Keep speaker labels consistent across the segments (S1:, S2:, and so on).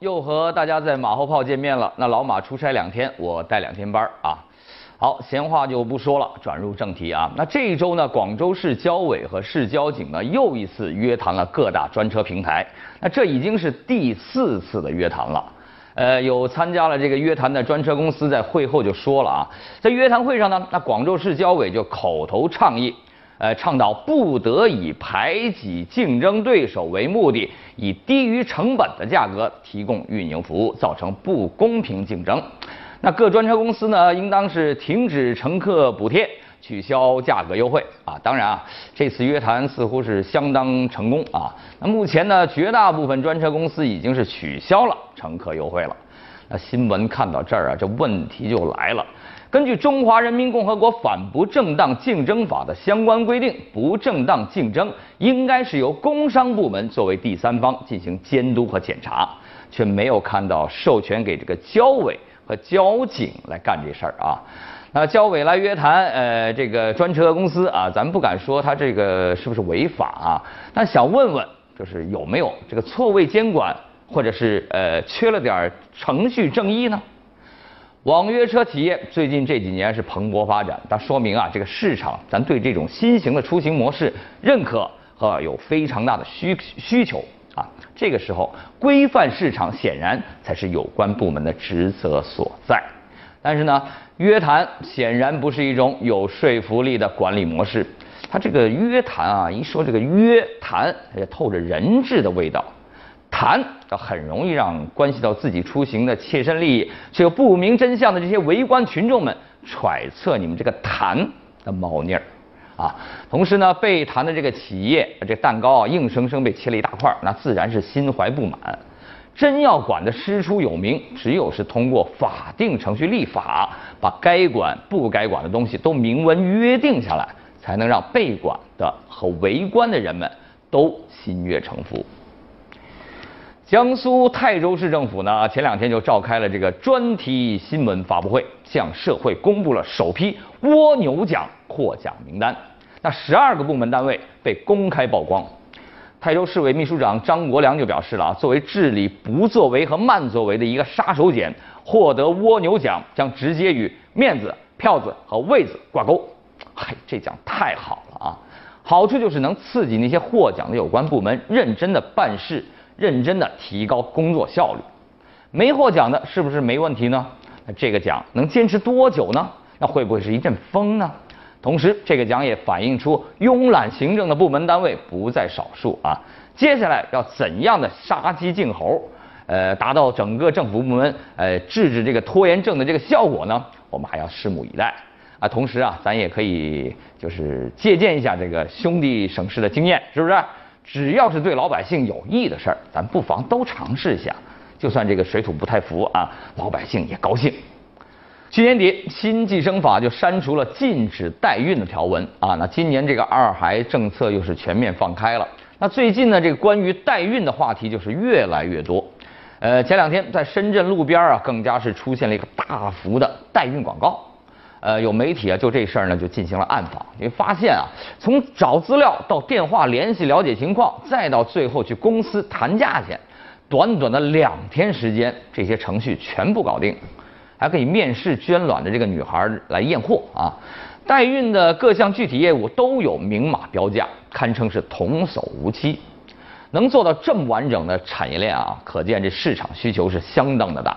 S1: 又和大家在马后炮见面了。那老马出差两天，我带两天班啊。好，闲话就不说了，转入正题啊。那这一周呢，广州市交委和市交警呢又一次约谈了各大专车平台。那这已经是第四次的约谈了。呃，有参加了这个约谈的专车公司在会后就说了啊，在约谈会上呢，那广州市交委就口头倡议，呃，倡导不得以排挤竞争对手为目的，以低于成本的价格提供运营服务，造成不公平竞争。那各专车公司呢，应当是停止乘客补贴。取消价格优惠啊！当然啊，这次约谈似乎是相当成功啊。那目前呢，绝大部分专车公司已经是取消了乘客优惠了。那新闻看到这儿啊，这问题就来了。根据《中华人民共和国反不正当竞争法》的相关规定，不正当竞争应该是由工商部门作为第三方进行监督和检查，却没有看到授权给这个交委和交警来干这事儿啊。那交委来约谈，呃，这个专车公司啊，咱不敢说他这个是不是违法啊，但想问问，就是有没有这个错位监管，或者是呃缺了点程序正义呢？网约车企业最近这几年是蓬勃发展，它说明啊，这个市场咱对这种新型的出行模式认可和有非常大的需需求啊。这个时候，规范市场显然才是有关部门的职责所在。但是呢？约谈显然不是一种有说服力的管理模式。他这个约谈啊，一说这个约谈，也透着人质的味道。谈，很容易让关系到自己出行的切身利益却又不明真相的这些围观群众们揣测你们这个谈的猫腻儿啊。同时呢，被谈的这个企业，这蛋糕啊，硬生生被切了一大块，那自然是心怀不满。真要管的师出有名，只有是通过法定程序立法，把该管不该管的东西都明文约定下来，才能让被管的和围观的人们都心悦诚服。江苏泰州市政府呢，前两天就召开了这个专题新闻发布会，向社会公布了首批蜗牛奖获奖名单。那十二个部门单位被公开曝光。泰州市委秘书长张国良就表示了啊，作为治理不作为和慢作为的一个杀手锏，获得蜗牛奖将直接与面子、票子和位子挂钩。嘿，这奖太好了啊！好处就是能刺激那些获奖的有关部门认真的办事，认真的提高工作效率。没获奖的是不是没问题呢？那这个奖能坚持多久呢？那会不会是一阵风呢？同时，这个奖也反映出慵懒行政的部门单位不在少数啊。接下来要怎样的杀鸡儆猴，呃，达到整个政府部门呃制止这个拖延症的这个效果呢？我们还要拭目以待啊。同时啊，咱也可以就是借鉴一下这个兄弟省市的经验，是不是？只要是对老百姓有益的事儿，咱不妨都尝试一下，就算这个水土不太服啊，老百姓也高兴。去年底，新计生法就删除了禁止代孕的条文啊。那今年这个二孩政策又是全面放开了。那最近呢，这个关于代孕的话题就是越来越多。呃，前两天在深圳路边啊，更加是出现了一个大幅的代孕广告。呃，有媒体啊就这事儿呢就进行了暗访，因为发现啊，从找资料到电话联系了解情况，再到最后去公司谈价钱，短短的两天时间，这些程序全部搞定。还可以面试捐卵的这个女孩来验货啊，代孕的各项具体业务都有明码标价，堪称是童叟无欺。能做到这么完整的产业链啊，可见这市场需求是相当的大。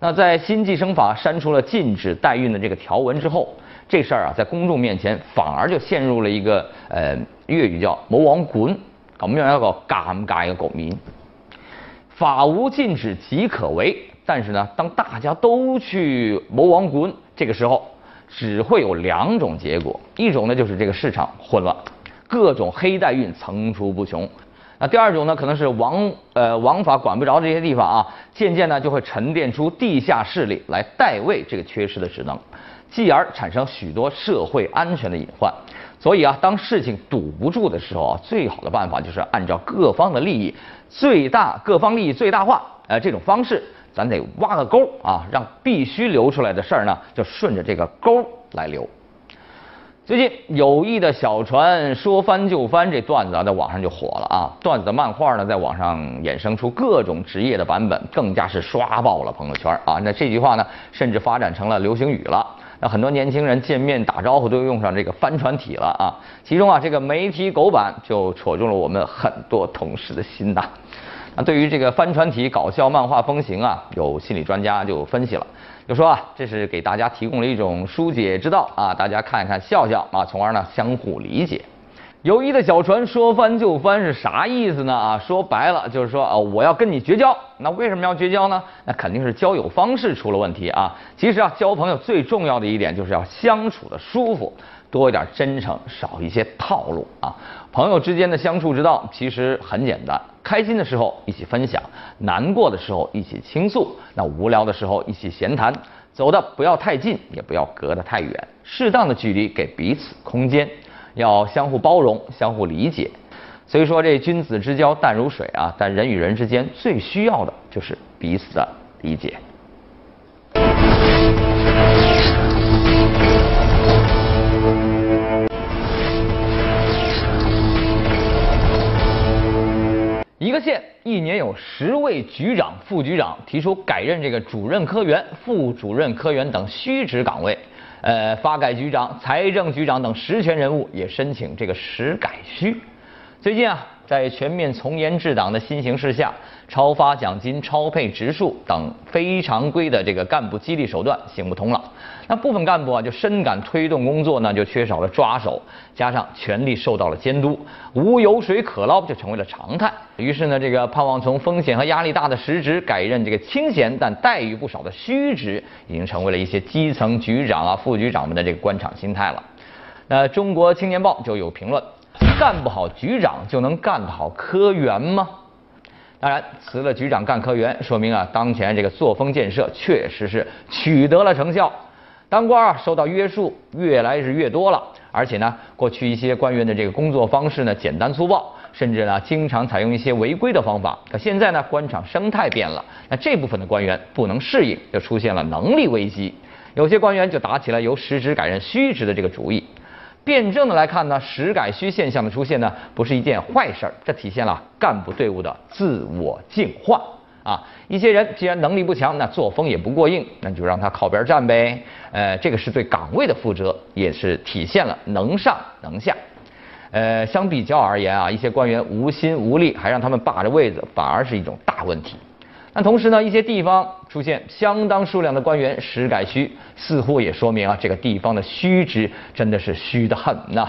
S1: 那在新计生法删除了禁止代孕的这个条文之后，这事儿啊，在公众面前反而就陷入了一个呃粤语叫“冇王滚”，咁样一个尴尬的局面。法无禁止即可为。但是呢，当大家都去谋王滚，这个时候只会有两种结果：一种呢就是这个市场混乱，各种黑代孕层出不穷；那第二种呢，可能是王呃王法管不着这些地方啊，渐渐呢就会沉淀出地下势力来代位这个缺失的职能，继而产生许多社会安全的隐患。所以啊，当事情堵不住的时候啊，最好的办法就是按照各方的利益最大，各方利益最大化，呃这种方式。咱得挖个沟啊，让必须流出来的事儿呢，就顺着这个沟来流。最近友谊的小船说翻就翻这段子啊，在网上就火了啊。段子的漫画呢，在网上衍生出各种职业的版本，更加是刷爆了朋友圈啊。那这句话呢，甚至发展成了流行语了。那很多年轻人见面打招呼都用上这个翻船体了啊。其中啊，这个媒体狗版就戳中了我们很多同事的心呐。那对于这个翻船体搞笑漫画风行啊，有心理专家就分析了。就说啊，这是给大家提供了一种疏解之道啊，大家看一看笑笑啊，从而呢相互理解。友谊的小船说翻就翻是啥意思呢？啊，说白了就是说啊，我要跟你绝交，那为什么要绝交呢？那肯定是交友方式出了问题啊。其实啊，交朋友最重要的一点就是要相处的舒服。多一点真诚，少一些套路啊！朋友之间的相处之道其实很简单：开心的时候一起分享，难过的时候一起倾诉，那无聊的时候一起闲谈。走的不要太近，也不要隔得太远，适当的距离给彼此空间，要相互包容，相互理解。所以说这君子之交淡如水啊，但人与人之间最需要的就是彼此的理解。县一年有十位局长、副局长提出改任这个主任科员、副主任科员等虚职岗位，呃，发改局长、财政局长等实权人物也申请这个实改虚。最近啊，在全面从严治党的新形势下，超发奖金、超配植树等非常规的这个干部激励手段行不通了。那部分干部啊，就深感推动工作呢就缺少了抓手，加上权力受到了监督，无油水可捞就成为了常态。于是呢，这个盼望从风险和压力大的实职改任这个清闲但待遇不少的虚职，已经成为了一些基层局长啊、副局长们的这个官场心态了。那中国青年报就有评论：干不好局长就能干得好科员吗？当然，辞了局长干科员，说明啊，当前这个作风建设确实是取得了成效。当官啊，受到约束越来是越多了，而且呢，过去一些官员的这个工作方式呢，简单粗暴，甚至呢，经常采用一些违规的方法。可现在呢，官场生态变了，那这部分的官员不能适应，就出现了能力危机。有些官员就打起了由实职改任虚职的这个主意。辩证的来看呢，实改虚现象的出现呢，不是一件坏事儿，这体现了干部队伍的自我净化。啊，一些人既然能力不强，那作风也不过硬，那就让他靠边站呗。呃，这个是对岗位的负责，也是体现了能上能下。呃，相比较而言啊，一些官员无心无力，还让他们霸着位子，反而是一种大问题。那同时呢，一些地方出现相当数量的官员实改虚，似乎也说明啊，这个地方的虚职真的是虚得很呐。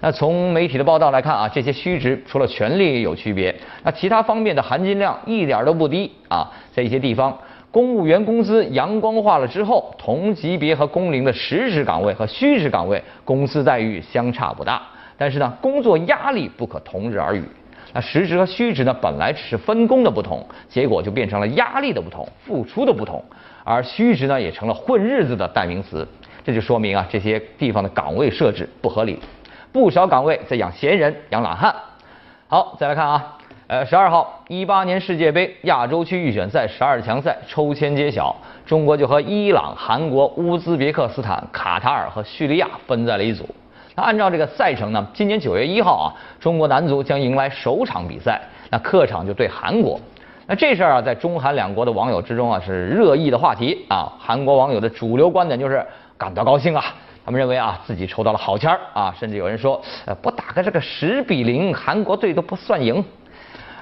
S1: 那从媒体的报道来看啊，这些虚职除了权力有区别，那其他方面的含金量一点都不低啊。在一些地方，公务员工资阳光化了之后，同级别和工龄的实职岗位和虚职岗位工资待遇相差不大，但是呢，工作压力不可同日而语。那实职和虚职呢，本来只是分工的不同，结果就变成了压力的不同、付出的不同，而虚职呢，也成了混日子的代名词。这就说明啊，这些地方的岗位设置不合理。不少岗位在养闲人、养懒汉。好，再来看啊，呃，十二号，一八年世界杯亚洲区预选赛十二强赛抽签揭晓，中国就和伊朗、韩国、乌兹别克斯坦、卡塔尔和叙利亚分在了一组。那按照这个赛程呢，今年九月一号啊，中国男足将迎来首场比赛，那客场就对韩国。那这事儿啊，在中韩两国的网友之中啊，是热议的话题啊。韩国网友的主流观点就是感到高兴啊。他们认为啊，自己抽到了好签儿啊，甚至有人说，呃，不打个这个十比零，韩国队都不算赢。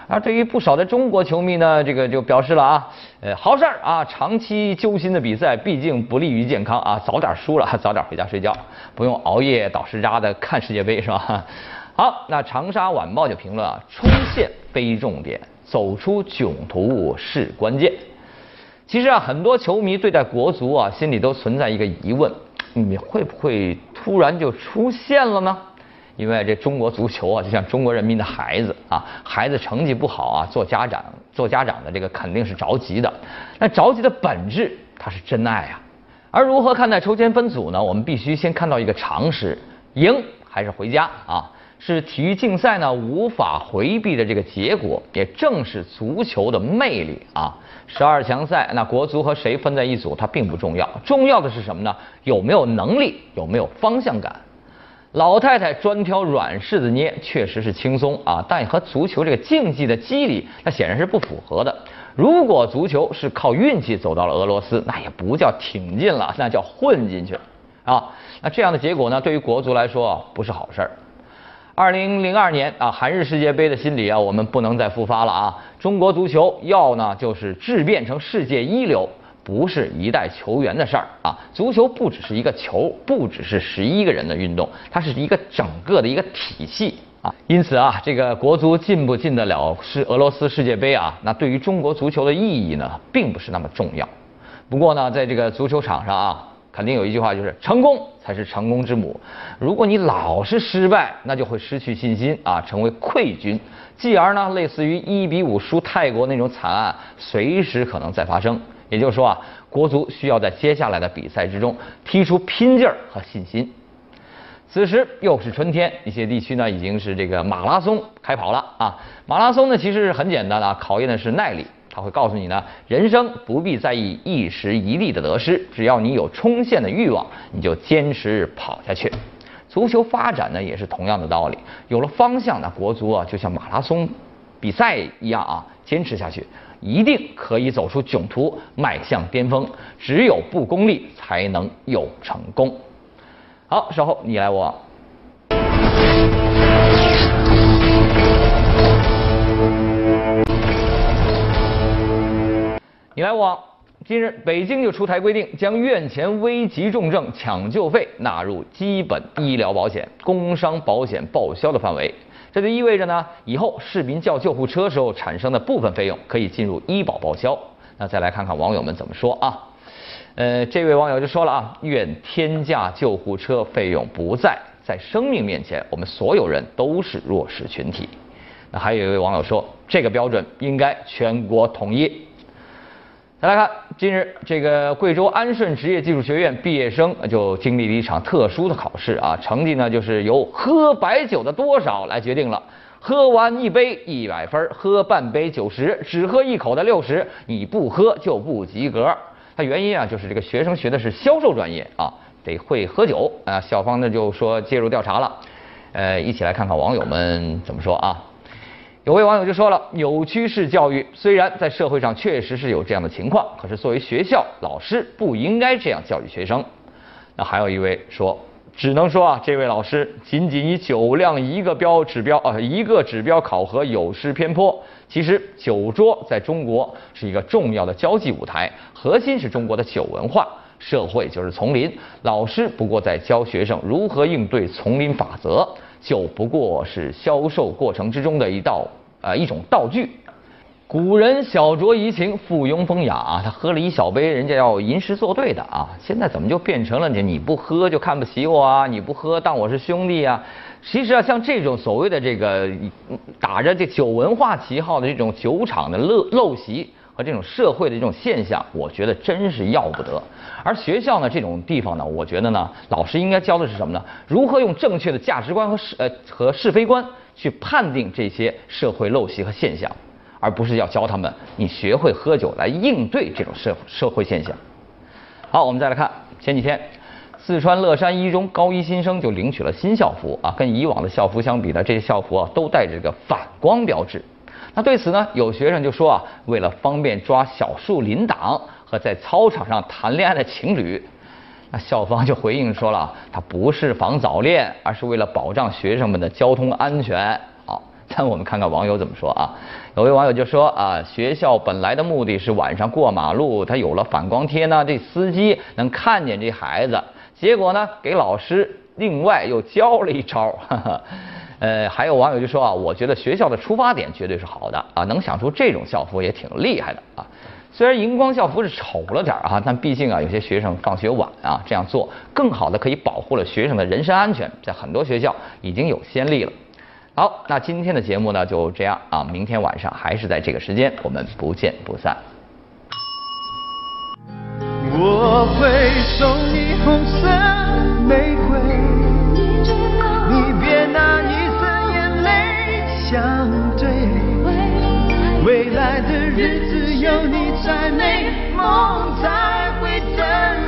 S1: 而对于不少的中国球迷呢，这个就表示了啊，呃，好事儿啊，长期揪心的比赛毕竟不利于健康啊，早点输了，早点回家睡觉，不用熬夜倒时差的看世界杯是吧？好，那长沙晚报就评论啊，冲线非重点，走出囧途是关键。其实啊，很多球迷对待国足啊，心里都存在一个疑问。你会不会突然就出现了呢？因为这中国足球啊，就像中国人民的孩子啊，孩子成绩不好啊，做家长做家长的这个肯定是着急的。那着急的本质，它是真爱啊。而如何看待抽签分组呢？我们必须先看到一个常识：赢还是回家啊？是体育竞赛呢无法回避的这个结果，也正是足球的魅力啊。十二强赛，那国足和谁分在一组，它并不重要，重要的是什么呢？有没有能力，有没有方向感？老太太专挑软柿子捏，确实是轻松啊，但和足球这个竞技的机理，那显然是不符合的。如果足球是靠运气走到了俄罗斯，那也不叫挺进了，那叫混进去啊。那这样的结果呢，对于国足来说不是好事儿。二零零二年啊，韩日世界杯的心理啊，我们不能再复发了啊。中国足球要呢，就是质变成世界一流。不是一代球员的事儿啊！足球不只是一个球，不只是十一个人的运动，它是一个整个的一个体系啊。因此啊，这个国足进不进得了是俄罗斯世界杯啊？那对于中国足球的意义呢，并不是那么重要。不过呢，在这个足球场上啊，肯定有一句话就是成功才是成功之母。如果你老是失败，那就会失去信心啊，成为溃军，继而呢，类似于一比五输泰国那种惨案，随时可能再发生。也就是说啊，国足需要在接下来的比赛之中踢出拼劲儿和信心。此时又是春天，一些地区呢已经是这个马拉松开跑了啊。马拉松呢其实是很简单的，考验的是耐力。他会告诉你呢，人生不必在意一时一地的得失，只要你有冲线的欲望，你就坚持跑下去。足球发展呢也是同样的道理，有了方向，呢国足啊就像马拉松比赛一样啊，坚持下去。一定可以走出囧途，迈向巅峰。只有不功利，才能有成功。好，稍后你来我往。你来我往。近日，北京就出台规定，将院前危急重症抢救费纳入基本医疗保险、工伤保险报销的范围。这就意味着呢，以后市民叫救护车时候产生的部分费用可以进入医保报销。那再来看看网友们怎么说啊？呃，这位网友就说了啊，愿天价救护车费用不在，在生命面前，我们所有人都是弱势群体。那还有一位网友说，这个标准应该全国统一。再来看，近日这个贵州安顺职业技术学院毕业生就经历了一场特殊的考试啊，成绩呢就是由喝白酒的多少来决定了。喝完一杯一百分，喝半杯九十，只喝一口的六十，你不喝就不及格。它原因啊，就是这个学生学的是销售专业啊，得会喝酒啊。校方呢就说介入调查了，呃，一起来看看网友们怎么说啊。有位网友就说了：“扭曲式教育虽然在社会上确实是有这样的情况，可是作为学校老师不应该这样教育学生。”那还有一位说：“只能说啊，这位老师仅仅以酒量一个标指标啊一个指标考核有失偏颇。其实酒桌在中国是一个重要的交际舞台，核心是中国的酒文化。社会就是丛林，老师不过在教学生如何应对丛林法则。”就不过是销售过程之中的一道呃一种道具。古人小酌怡情，附庸风雅啊，他喝了一小杯，人家要吟诗作对的啊。现在怎么就变成了你你不喝就看不起我啊？你不喝当我是兄弟啊？其实啊，像这种所谓的这个打着这酒文化旗号的这种酒厂的陋陋习。和这种社会的这种现象，我觉得真是要不得。而学校呢，这种地方呢，我觉得呢，老师应该教的是什么呢？如何用正确的价值观和是呃和是非观去判定这些社会陋习和现象，而不是要教他们你学会喝酒来应对这种社社会现象。好，我们再来看前几天，四川乐山一中高一新生就领取了新校服啊，跟以往的校服相比呢，这些校服啊都带着这个反光标志。那对此呢，有学生就说啊，为了方便抓小树林党和在操场上谈恋爱的情侣，那校方就回应说了，他不是防早恋，而是为了保障学生们的交通安全。好，那我们看看网友怎么说啊？有位网友就说啊，学校本来的目的是晚上过马路，他有了反光贴呢，这司机能看见这孩子，结果呢，给老师另外又教了一招。呃，还有网友就说啊，我觉得学校的出发点绝对是好的啊，能想出这种校服也挺厉害的啊。虽然荧光校服是丑了点啊，但毕竟啊，有些学生放学晚啊，这样做更好的可以保护了学生的人身安全，在很多学校已经有先例了。好，那今天的节目呢就这样啊，明天晚上还是在这个时间，我们不见不散。我会送你红色玫瑰，爱的日子有你才美梦才会真